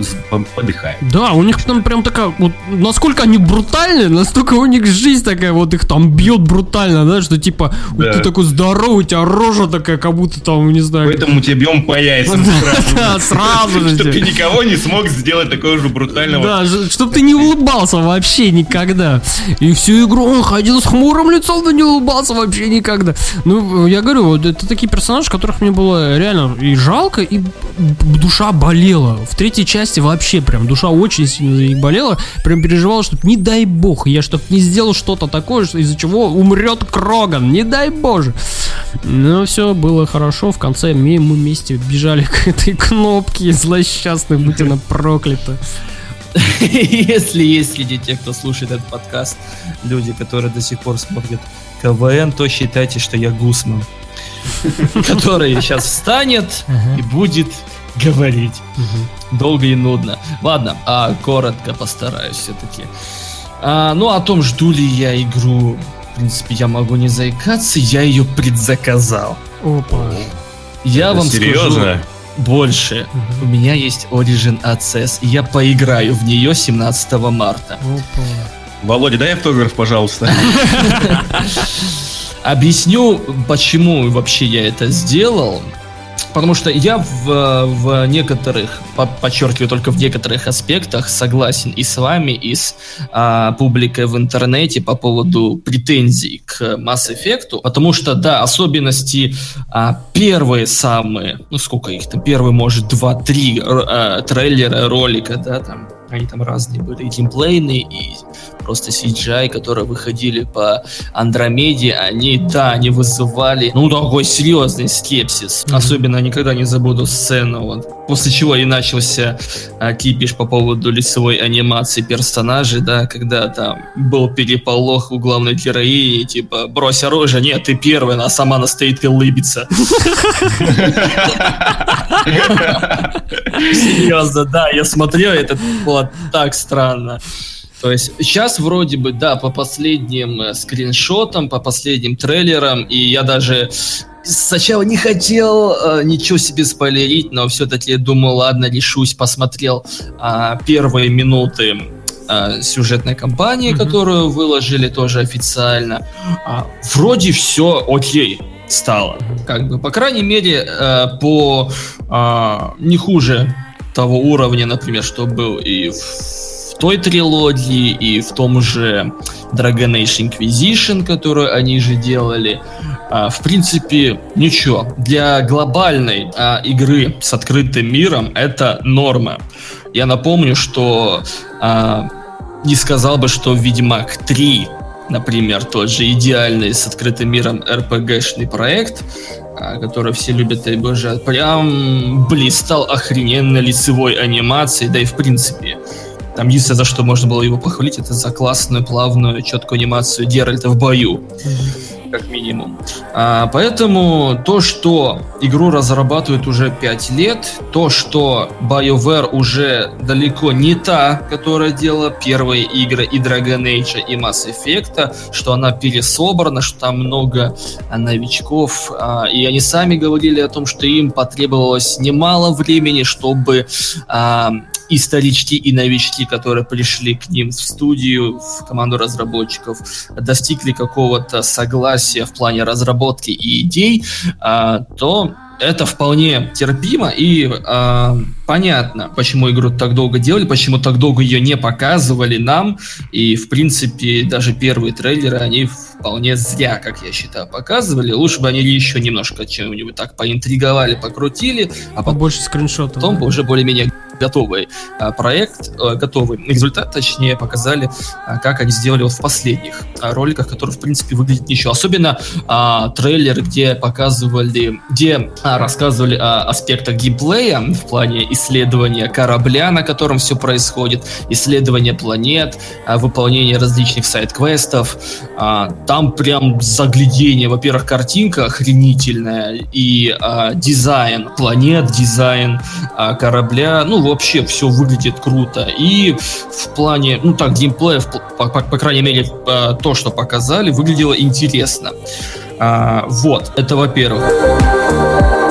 подыхают. Да, у них там прям такая, вот насколько они брутальны, настолько у них жизнь такая, вот их там бьет брутально, да, что типа, да. ты такой здоровый, у тебя рожа такая, как будто там, не знаю. Поэтому тебе бьем по яйцам сразу. Сразу же. Чтобы ты никого не смог сделать такого же брутального. Да, чтобы ты не улыбался вообще никогда. И всю игру он ходил с хмурым лицом, но не улыбался вообще никогда. Ну, я говорю, вот это такие персонажи, которых мне было реально и жалко, и душа болела. В третьей части вообще прям душа очень сильно болела. Прям переживала, что не дай бог, я чтоб не сделал что-то такое, из-за чего умрет Кроган. Не дай боже. Но все было хорошо. В конце мы вместе бежали к этой кнопке злосчастной, будь она проклята. Если есть среди тех, кто слушает этот подкаст, люди, которые до сих пор смотрят КВН, то считайте, что я Гусман, который сейчас встанет и будет говорить. Долго и нудно. Ладно, а коротко постараюсь все-таки. А, ну, о том, жду ли я игру, в принципе, я могу не заикаться, я ее предзаказал. Опа. Я Это вам серьезно? скажу больше. Угу. У меня есть Origin Access, и я поиграю в нее 17 марта. Опа. Володя, дай автограф, пожалуйста. Объясню, почему вообще я это сделал. Потому что я в, в некоторых, подчеркиваю только в некоторых аспектах, согласен и с вами, и с а, публикой в интернете по поводу претензий к Mass Effect, потому что, да, особенности а, первые самые, ну сколько их там, первые, может, два-три а, трейлера, ролика, да, там, они там разные были, и геймплейные, и просто CGI, которые выходили по Андромеде, они, да, они вызывали, ну, такой серьезный скепсис. Mm-hmm. Особенно никогда не забуду сцену, вот, после чего и начался а, кипиш по поводу лицевой анимации персонажей, да, когда там был переполох у главной героини, типа, брось оружие, нет, ты первый, она сама она стоит и улыбится. Серьезно, да, я смотрел, это было так странно. То есть сейчас вроде бы, да, по последним э, скриншотам, по последним трейлерам, и я даже сначала не хотел э, ничего себе спойлерить, но все-таки думал, ладно, решусь, посмотрел э, первые минуты э, сюжетной кампании, mm-hmm. которую выложили тоже официально. А, вроде все окей стало. Как бы, по крайней мере, э, по э, не хуже того уровня, например, что был и в той трилогии, и в том же Dragon Age Inquisition, которую они же делали. А, в принципе, ничего. Для глобальной а, игры с открытым миром это норма. Я напомню, что а, не сказал бы, что Ведьмак 3 например, тот же идеальный с открытым миром RPG-шный проект, который все любят и обожают, прям блистал охрененно лицевой анимацией, да и в принципе там единственное, за что можно было его похвалить, это за классную, плавную, четкую анимацию Геральта в бою. Как минимум. А, поэтому то, что игру разрабатывают уже 5 лет, то, что BioWare уже далеко не та, которая делала первые игры и Dragon Age, и Mass Effect, что она пересобрана, что там много новичков, а, и они сами говорили о том, что им потребовалось немало времени, чтобы а, и старички, и новички, которые пришли к ним в студию, в команду разработчиков, достигли какого-то согласия в плане разработки и идей, а, то это вполне терпимо и э, понятно, почему игру так долго делали, почему так долго ее не показывали нам. И, в принципе, даже первые трейлеры, они вполне зря, как я считаю, показывали. Лучше бы они еще немножко чем-нибудь так поинтриговали, покрутили. А побольше скриншотов. Потом да? уже более-менее готовый а, проект, а, готовый результат, точнее, показали, а, как они сделали вот в последних а, роликах, которые, в принципе, выглядят ничего. Особенно а, трейлеры, где показывали, где а, рассказывали о аспектах геймплея в плане исследования корабля, на котором все происходит, исследования планет, а, выполнение различных сайт-квестов. А, там прям заглядение. Во-первых, картинка охренительная и а, дизайн планет, дизайн корабля. Ну, вообще все выглядит круто. И в плане, ну так, геймплея, по, по, по крайней мере, то, что показали, выглядело интересно. Вот, это во-первых.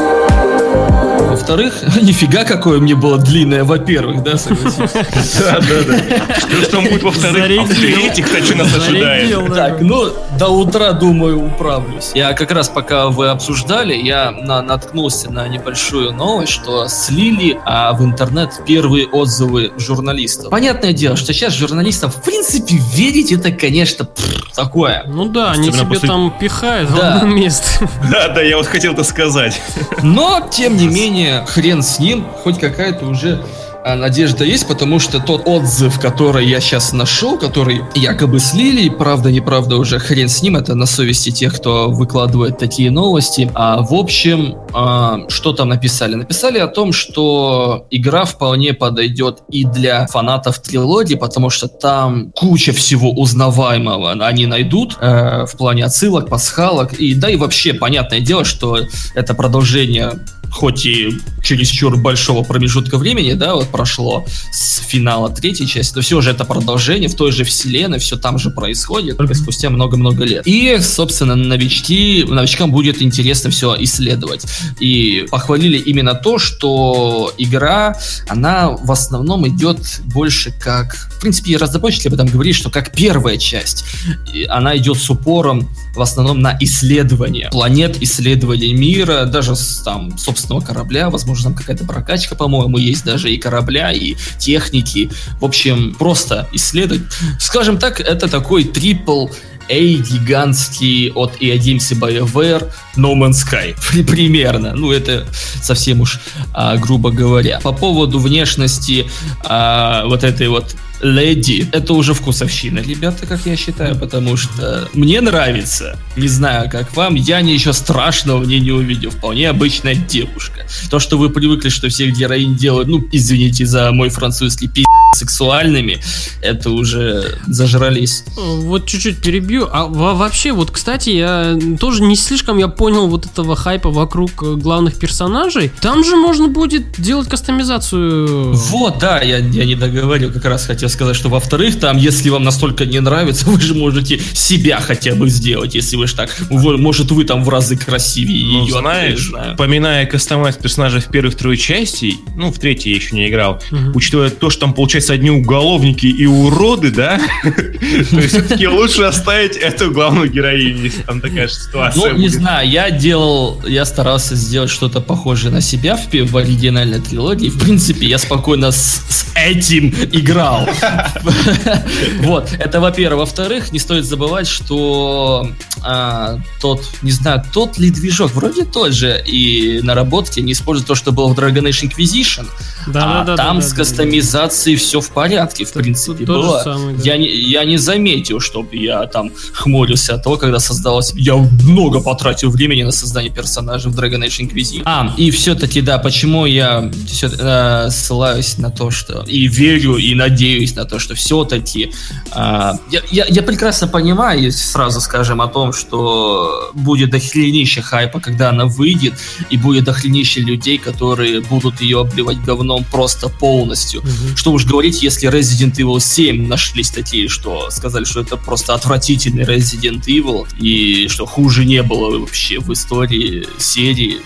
Во-вторых, нифига какое мне было длинное, во-первых, да, согласись? Да, да, да. Что там будет во-вторых? А в-третьих, хочу нас ожидает. Так, ну, до утра, думаю, управлюсь. Я как раз, пока вы обсуждали, я наткнулся на небольшую новость, что слили а, в интернет первые отзывы журналистов. Понятное дело, что сейчас журналистам, в принципе, верить это, конечно, такое. Ну да, они себе там пихают в одно место. Да, да, я вот хотел это сказать. Но, тем не менее, хрен с ним, хоть какая-то уже а надежда есть, потому что тот отзыв, который я сейчас нашел, который якобы слили, правда, неправда, уже хрен с ним, это на совести тех, кто выкладывает такие новости. А, в общем, а, что там написали? Написали о том, что игра вполне подойдет и для фанатов трилогии, потому что там куча всего узнаваемого они найдут э, в плане отсылок, пасхалок, и да и вообще понятное дело, что это продолжение хоть и чересчур большого промежутка времени, да, вот прошло с финала третьей части, но все же это продолжение в той же вселенной, все там же происходит, только спустя много-много лет. И, собственно, новички, новичкам будет интересно все исследовать. И похвалили именно то, что игра, она в основном идет больше как... В принципе, разработчики об этом говорили, что как первая часть. И она идет с упором в основном на исследование планет, исследование мира, даже там, собственно, собственного корабля, возможно, там какая-то прокачка, по-моему, есть даже и корабля, и техники. В общем, просто исследовать. Скажем так, это такой трипл A гигантский от EA BioWare No Man's Sky. Примерно. Ну, это совсем уж а, грубо говоря. По поводу внешности а, вот этой вот леди, это уже вкусовщина, ребята, как я считаю, потому что мне нравится. Не знаю, как вам, я ничего страшного в ней не увидел. Вполне обычная девушка. То, что вы привыкли, что всех героинь делают, ну, извините за мой французский сексуальными, это уже зажрались. Вот чуть-чуть перебью. А вообще, вот, кстати, я тоже не слишком я понял вот этого хайпа вокруг э, главных персонажей. Там же можно будет делать кастомизацию. Вот, да, я, я не договорил, как раз хотел сказать, что во-вторых, там, если вам настолько не нравится, вы же можете себя хотя бы сделать, если вы же так, вы, может, вы там в разы красивее ну, ее. знаешь, знаю. поминая кастомайз персонажей в первых трое частей, ну, в третьей я еще не играл, угу. учитывая то, что там, получается, одни уголовники и уроды, да, то есть все-таки лучше оставить эту главную героиню, если там такая ситуация Ну, не знаю, я делал, я старался сделать что-то похожее на себя в, оригинальной трилогии. В принципе, я спокойно с, этим играл. Вот, это во-первых. Во-вторых, не стоит забывать, что а, тот, не знаю, тот ли движок, вроде тот же, и наработки не используют то, что было в Dragon Age Inquisition. Да, а да, да, там с кастомизацией да. Все в порядке, в Тут, принципе, было. Самое, да. я, не, я не заметил, чтобы я там хмурился от того, когда создалось... Я много потратил времени на создание персонажей в Dragon Age Inquisition. А, и все-таки, да, почему я все, э, ссылаюсь на то, что... И верю, и надеюсь на то, что все-таки... Э, я, я, я прекрасно понимаю, сразу скажем, о том, что будет дохренище хайпа, когда она выйдет, и будет дохренище людей, которые будут ее обливать говном просто полностью. Угу. Что уж говорить, если Resident Evil 7 нашлись такие, что сказали, что это просто отвратительный Resident Evil, и что хуже не было вообще в истории серии.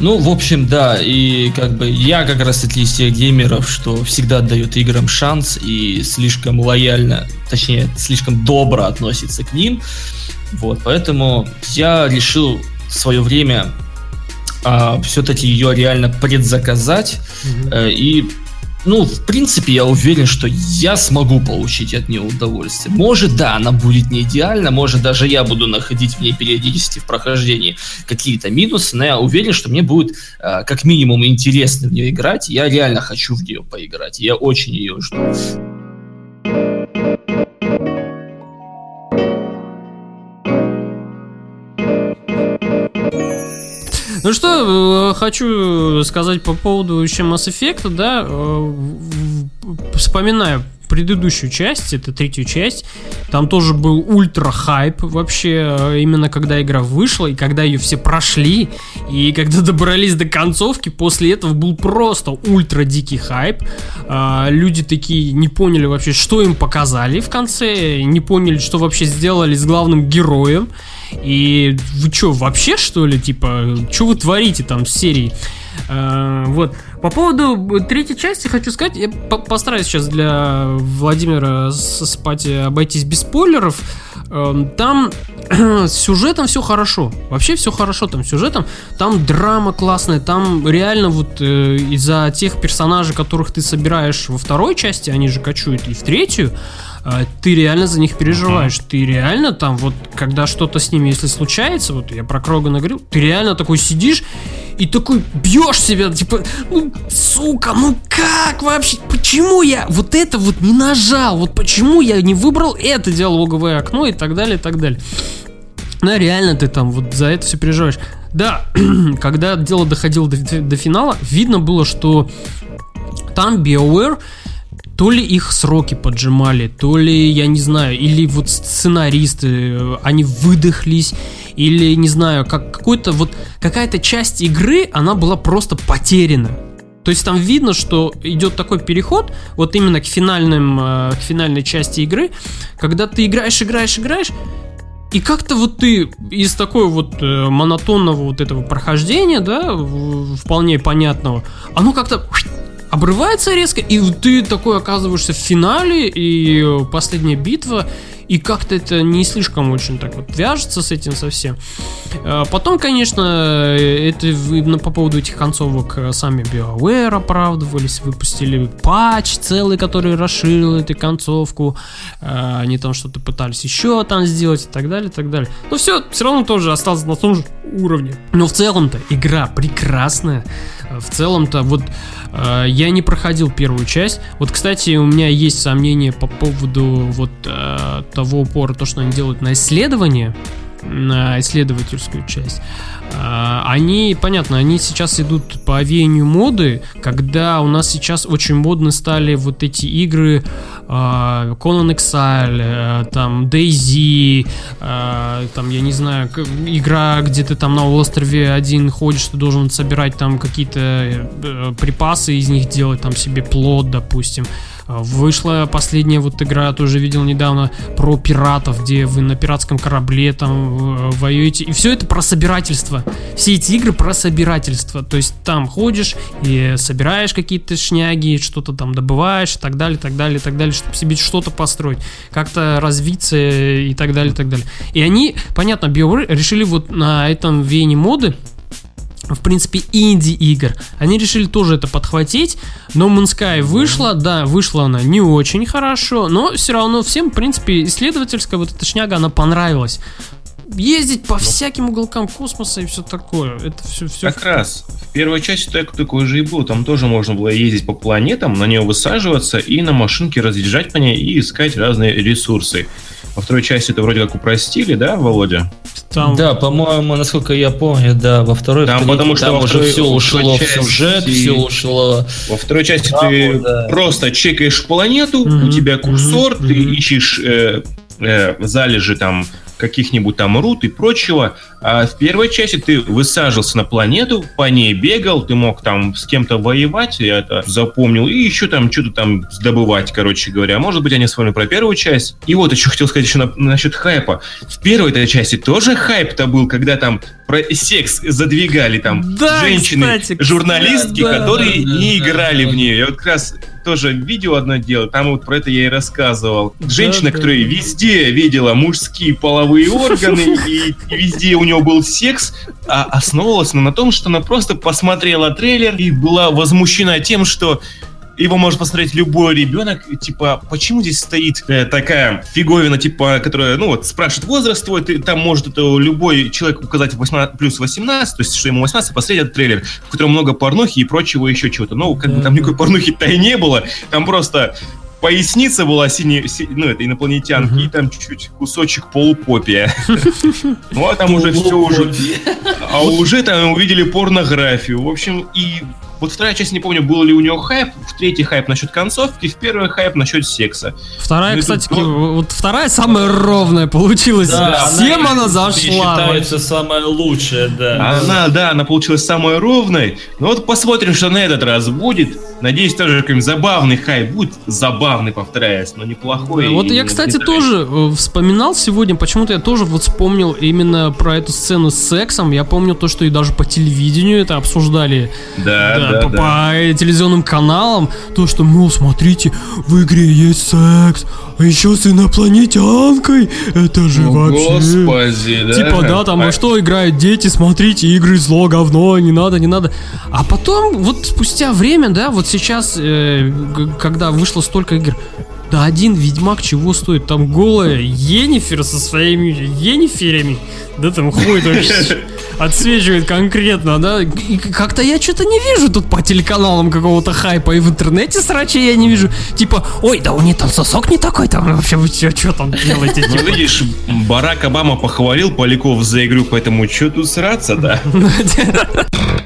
Ну, в общем, да, и как бы я как раз таки из тех геймеров, что всегда дают играм шанс и слишком лояльно, точнее, слишком добро относится к ним. Вот, поэтому я решил в свое время а, все-таки ее реально предзаказать mm-hmm. и ну, в принципе, я уверен, что я смогу получить от нее удовольствие. Может, да, она будет не идеальна, может, даже я буду находить в ней периодически в прохождении какие-то минусы, но я уверен, что мне будет э, как минимум интересно в нее играть. Я реально хочу в нее поиграть. Я очень ее жду. Ну что, э, хочу сказать по поводу еще Mass Effect, да, э, вспоминаю предыдущую часть, это третью часть, там тоже был ультра хайп вообще, э, именно когда игра вышла, и когда ее все прошли, и когда добрались до концовки, после этого был просто ультра дикий хайп. А, люди такие не поняли вообще, что им показали в конце, не поняли, что вообще сделали с главным героем. И вы что, вообще что ли, типа, что вы творите там с серией? А, вот. По поводу третьей части хочу сказать, я постараюсь сейчас для Владимира спать обойтись без спойлеров. Эм, там с сюжетом все хорошо. Вообще все хорошо там с сюжетом. Там драма классная, там реально вот э, из-за тех персонажей, которых ты собираешь во второй части, они же кочуют и в третью, э, ты реально за них переживаешь. Uh-huh. Ты реально там, вот, когда что-то с ними, если случается, вот я про Крогана говорил, ты реально такой сидишь и такой бьешь себя, типа, ну, сука, ну как вообще, почему я вот это вот не нажал, вот почему я не выбрал это диалоговое окно и так далее, и так далее. Ну, реально ты там вот за это все переживаешь. Да, когда дело доходило до, до финала, видно было, что там BioWare то ли их сроки поджимали, то ли, я не знаю, или вот сценаристы, э, они выдохлись, или, не знаю, как какой-то вот, какая-то часть игры, она была просто потеряна. То есть там видно, что идет такой переход, вот именно к финальным, э, к финальной части игры, когда ты играешь, играешь, играешь, и как-то вот ты из такой вот э, монотонного вот этого прохождения, да, вполне понятного, оно как-то обрывается резко, и ты такой оказываешься в финале, и последняя битва, и как-то это не слишком очень так вот вяжется с этим совсем. А потом, конечно, это по поводу этих концовок э, сами BioWare оправдывались, выпустили патч целый, который расширил эту концовку, они там что-то пытались еще там сделать и так далее, и так далее. Но все, все равно тоже осталось на том же уровне. Но в целом-то игра прекрасная, в целом-то вот э, я не проходил первую часть. Вот, кстати, у меня есть сомнения по поводу вот э, того упора, то, что они делают на исследование, на исследовательскую часть. Э, они, понятно, они сейчас идут по веянию моды, когда у нас сейчас очень модны стали вот эти игры э, Conan Exile, э, там DayZ, э, там, я не знаю, игра, где ты там на острове один ходишь, ты должен собирать там какие-то э, припасы, из них делать там себе плод, допустим. Вышла последняя вот игра, тоже видел недавно, про пиратов, где вы на пиратском корабле там воюете. И все это про собирательство. Все эти игры про собирательство. То есть там ходишь и собираешь какие-то шняги, что-то там добываешь и так далее, так далее, так далее, чтобы себе что-то построить, как-то развиться и так далее, так далее. И они, понятно, BioWare решили вот на этом вене моды в принципе, инди-игр. Они решили тоже это подхватить. Но Moon Sky вышла, да, вышла она не очень хорошо, но все равно всем, в принципе, исследовательская вот эта шняга, она понравилась. Ездить по ну. всяким уголкам космоса и все такое. Это все, все. Как раз. В первой части так, такое же и было. Там тоже можно было ездить по планетам, на нее высаживаться и на машинке разъезжать по ней и искать разные ресурсы. Во второй части это вроде как упростили, да, Володя? Там... Да, по-моему, насколько я помню, да, во второй там, потому что там уже все ушло части... в сюжет, все ушло. Во второй части да, ты да. просто чекаешь планету, mm-hmm. у тебя курсор, mm-hmm. ты ищешь э, э, залежи там каких-нибудь там руд и прочего. А в первой части ты высаживался на планету, по ней бегал, ты мог там с кем-то воевать, я это запомнил, и еще там что-то там добывать, короче говоря. Может быть, они с вами про первую часть. И вот еще хотел сказать еще на, насчет хайпа. В первой этой части тоже хайп-то был, когда там про секс задвигали там да, женщины, кстати, журналистки, да, которые да, не да, играли да, в нее. Я вот как раз тоже видео одно дело, там вот про это я и рассказывал. Женщина, да, которая да. везде видела мужские половые органы, и, и везде у нее был секс, а основывалась на том, что она просто посмотрела трейлер и была возмущена тем, что его может посмотреть любой ребенок, типа, почему здесь стоит э, такая фиговина, типа, которая, ну вот, спрашивает возраст твой, ты, там может это любой человек указать 18, плюс 18, то есть, что ему 18, посмотреть этот трейлер, в котором много порнухи и прочего еще чего-то. Ну, как бы там никакой порнухи-то и не было, там просто поясница была сине, си, ну, это инопланетянки, uh-huh. и там чуть-чуть кусочек полупопия. Ну, а там уже все уже... А уже там увидели порнографию. В общем, и Вот вторая часть, не помню, был ли у него хайп, в третий хайп насчет концовки, в первый хайп насчет секса. Вторая, ну, кстати, тут... вот вторая самая ровная получилась. Да, Всем она, она зашла. считается самая лучшая, да. Она, да, она получилась самой ровной. Ну вот посмотрим, что на этот раз будет. Надеюсь, тоже какой-нибудь забавный хайп будет. Забавный, повторяюсь, но неплохой. Вот я, кстати, тоже э, вспоминал сегодня, почему-то я тоже вот вспомнил именно про эту сцену с сексом. Я помню то, что и даже по телевидению это обсуждали. Да, да, да, по, да. по телевизионным каналам. То, что, мол, смотрите, в игре есть секс, а еще с инопланетянкой. Это же ну, вообще... Господи, да. Типа, да, там, а что играют дети, смотрите, игры зло, говно, не надо, не надо. А потом, вот спустя время, да, вот сейчас, э, когда вышло столько игр, да один Ведьмак чего стоит? Там голая Енифер со своими Ениферами. Да там ходит вообще отсвечивает конкретно, да. И как-то я что-то не вижу тут по телеканалам какого-то хайпа и в интернете срача я не вижу. Типа, ой, да у них там сосок не такой, там вообще вы что, что там делаете? Ну, видишь, Барак Обама похвалил Поляков за игру, поэтому что тут сраться, да?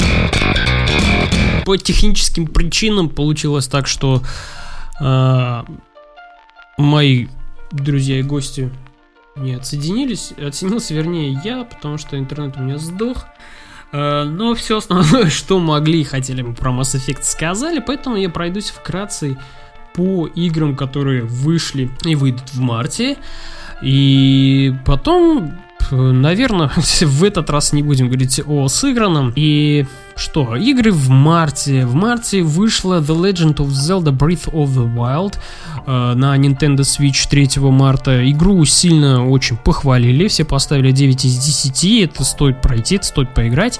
По техническим причинам получилось так, что а, мои друзья и гости не отсоединились. Отсоединился, вернее, я, потому что интернет у меня сдох. Э, но все основное, что могли и хотели мы про Mass Effect сказали, поэтому я пройдусь вкратце по играм, которые вышли и выйдут в марте. И потом, наверное, в этот раз не будем говорить о сыгранном. И что, игры в марте. В марте вышла The Legend of Zelda Breath of the Wild э, на Nintendo Switch 3 марта. Игру сильно очень похвалили, все поставили 9 из 10, это стоит пройти, это стоит поиграть.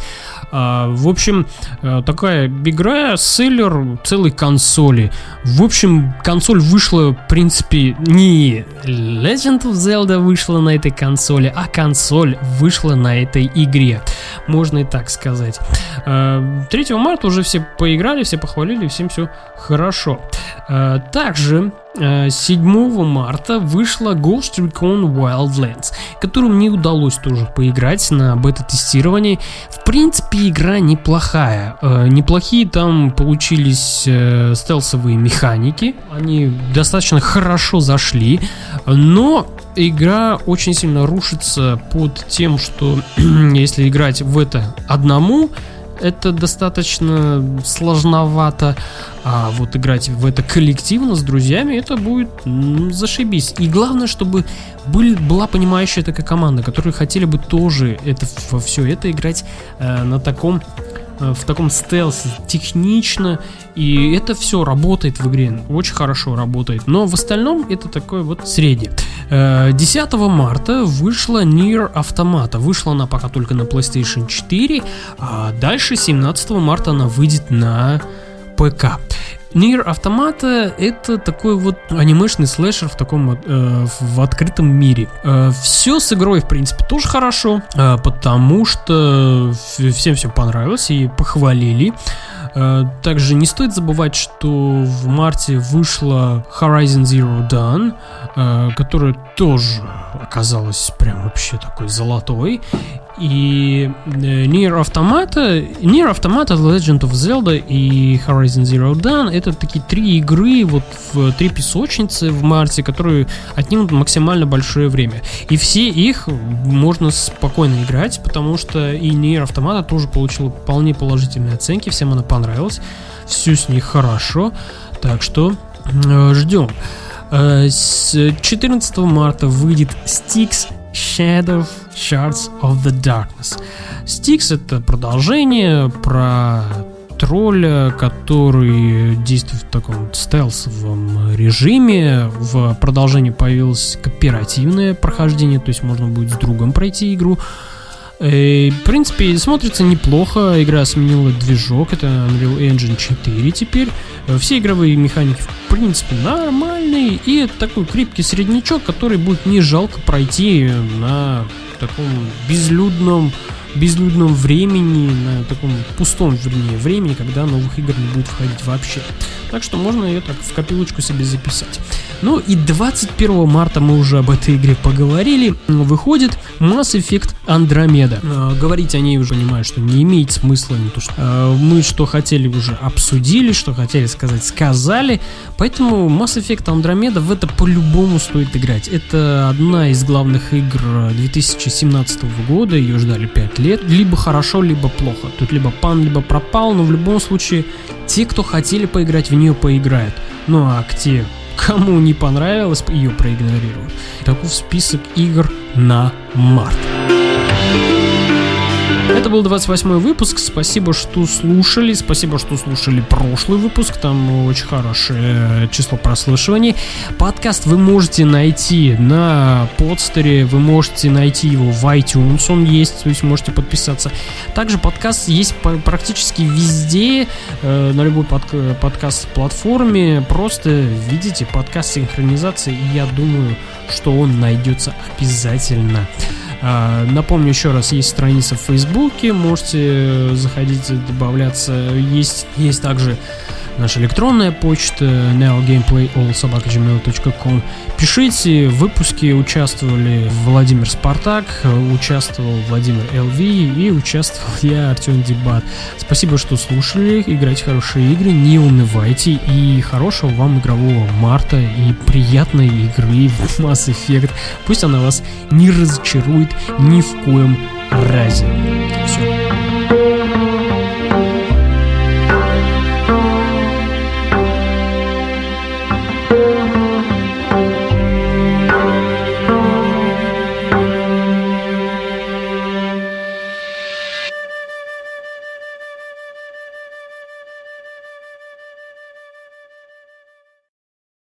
Э, в общем, э, такая игра, селлер целой консоли. В общем, консоль вышла, в принципе, не Legend of Zelda вышла на этой консоли, а консоль вышла на этой игре. Можно и так сказать. Э, 3 марта уже все поиграли, все похвалили, всем все хорошо. Э, также 7 э, марта вышла Ghost Recon Wildlands, которую мне удалось тоже поиграть на бета-тестировании. В принципе, игра неплохая. Э, неплохие там получились стелсовые механики. Они достаточно хорошо зашли, но игра очень сильно рушится под тем, что если играть в это одному, это достаточно сложновато. А вот играть в это коллективно с друзьями, это будет ну, зашибись. И главное, чтобы был, была понимающая такая команда, которые хотели бы тоже это, во все это играть э, на таком в таком стелсе, технично, и это все работает в игре, очень хорошо работает, но в остальном это такое вот среднее. 10 э, марта вышла Nier Automata, вышла она пока только на PlayStation 4, а дальше 17 марта она выйдет на ПК. Нир Автомата это такой вот анимешный слэшер в таком э, в открытом мире. Э, все с игрой, в принципе, тоже хорошо, э, потому что всем все понравилось и похвалили. Э, также не стоит забывать, что в марте вышла Horizon Zero Dawn, э, которая тоже оказалась прям вообще такой золотой. И э, Nier Automata, Nier Automata, The Legend of Zelda и Horizon Zero Dawn это такие три игры, вот в три песочницы в марте, которые отнимут максимально большое время. И все их можно спокойно играть, потому что и Nier Automata тоже получила вполне положительные оценки, всем она понравилась, все с ней хорошо, так что э, ждем. Э, с 14 марта выйдет Styx Shadow Shards of the Darkness. Styx это продолжение про тролля, который действует в таком стелсовом режиме. В продолжении появилось кооперативное прохождение, то есть можно будет с другом пройти игру. И, в принципе, смотрится неплохо. Игра сменила движок, это Unreal Engine 4 теперь. Все игровые механики, в принципе, нормальные. И это такой крепкий среднячок, который будет не жалко пройти на таком безлюдном безлюдном времени, на таком пустом, вернее, времени, когда новых игр не будет входить вообще. Так что можно ее так в копилочку себе записать. Ну и 21 марта мы уже об этой игре поговорили. Выходит Mass Effect Andromeda. Э, говорить о ней уже понимаю, что не имеет смысла. Не то, что э, мы что хотели уже обсудили, что хотели сказать, сказали. Поэтому Mass Effect Andromeda в это по-любому стоит играть. Это одна из главных игр 2017 года. Ее ждали 5 лет. Либо хорошо, либо плохо. Тут либо пан, либо пропал. Но в любом случае, те, кто хотели поиграть в нее, поиграют. Ну а те, кому не понравилось, ее проигнорируют. Таков список игр на март. Это был 28 выпуск. Спасибо, что слушали. Спасибо, что слушали прошлый выпуск. Там очень хорошее число прослушиваний. Подкаст вы можете найти на подстере. Вы можете найти его в iTunes. Он есть, то есть можете подписаться. Также подкаст есть практически везде, э, на любой под, подкаст-платформе. Просто видите подкаст синхронизации, и я думаю, что он найдется обязательно. А, напомню еще раз, есть страница в Фейсбуке, можете заходить, добавляться. Есть, есть также наша электронная почта neogameplayallsobakagmail.com Пишите, в выпуске участвовали Владимир Спартак, участвовал Владимир ЛВ и участвовал я, Артем Дебат. Спасибо, что слушали, играйте хорошие игры, не унывайте и хорошего вам игрового марта и приятной игры в Mass Effect. Пусть она вас не разочарует ни в коем разе. Все.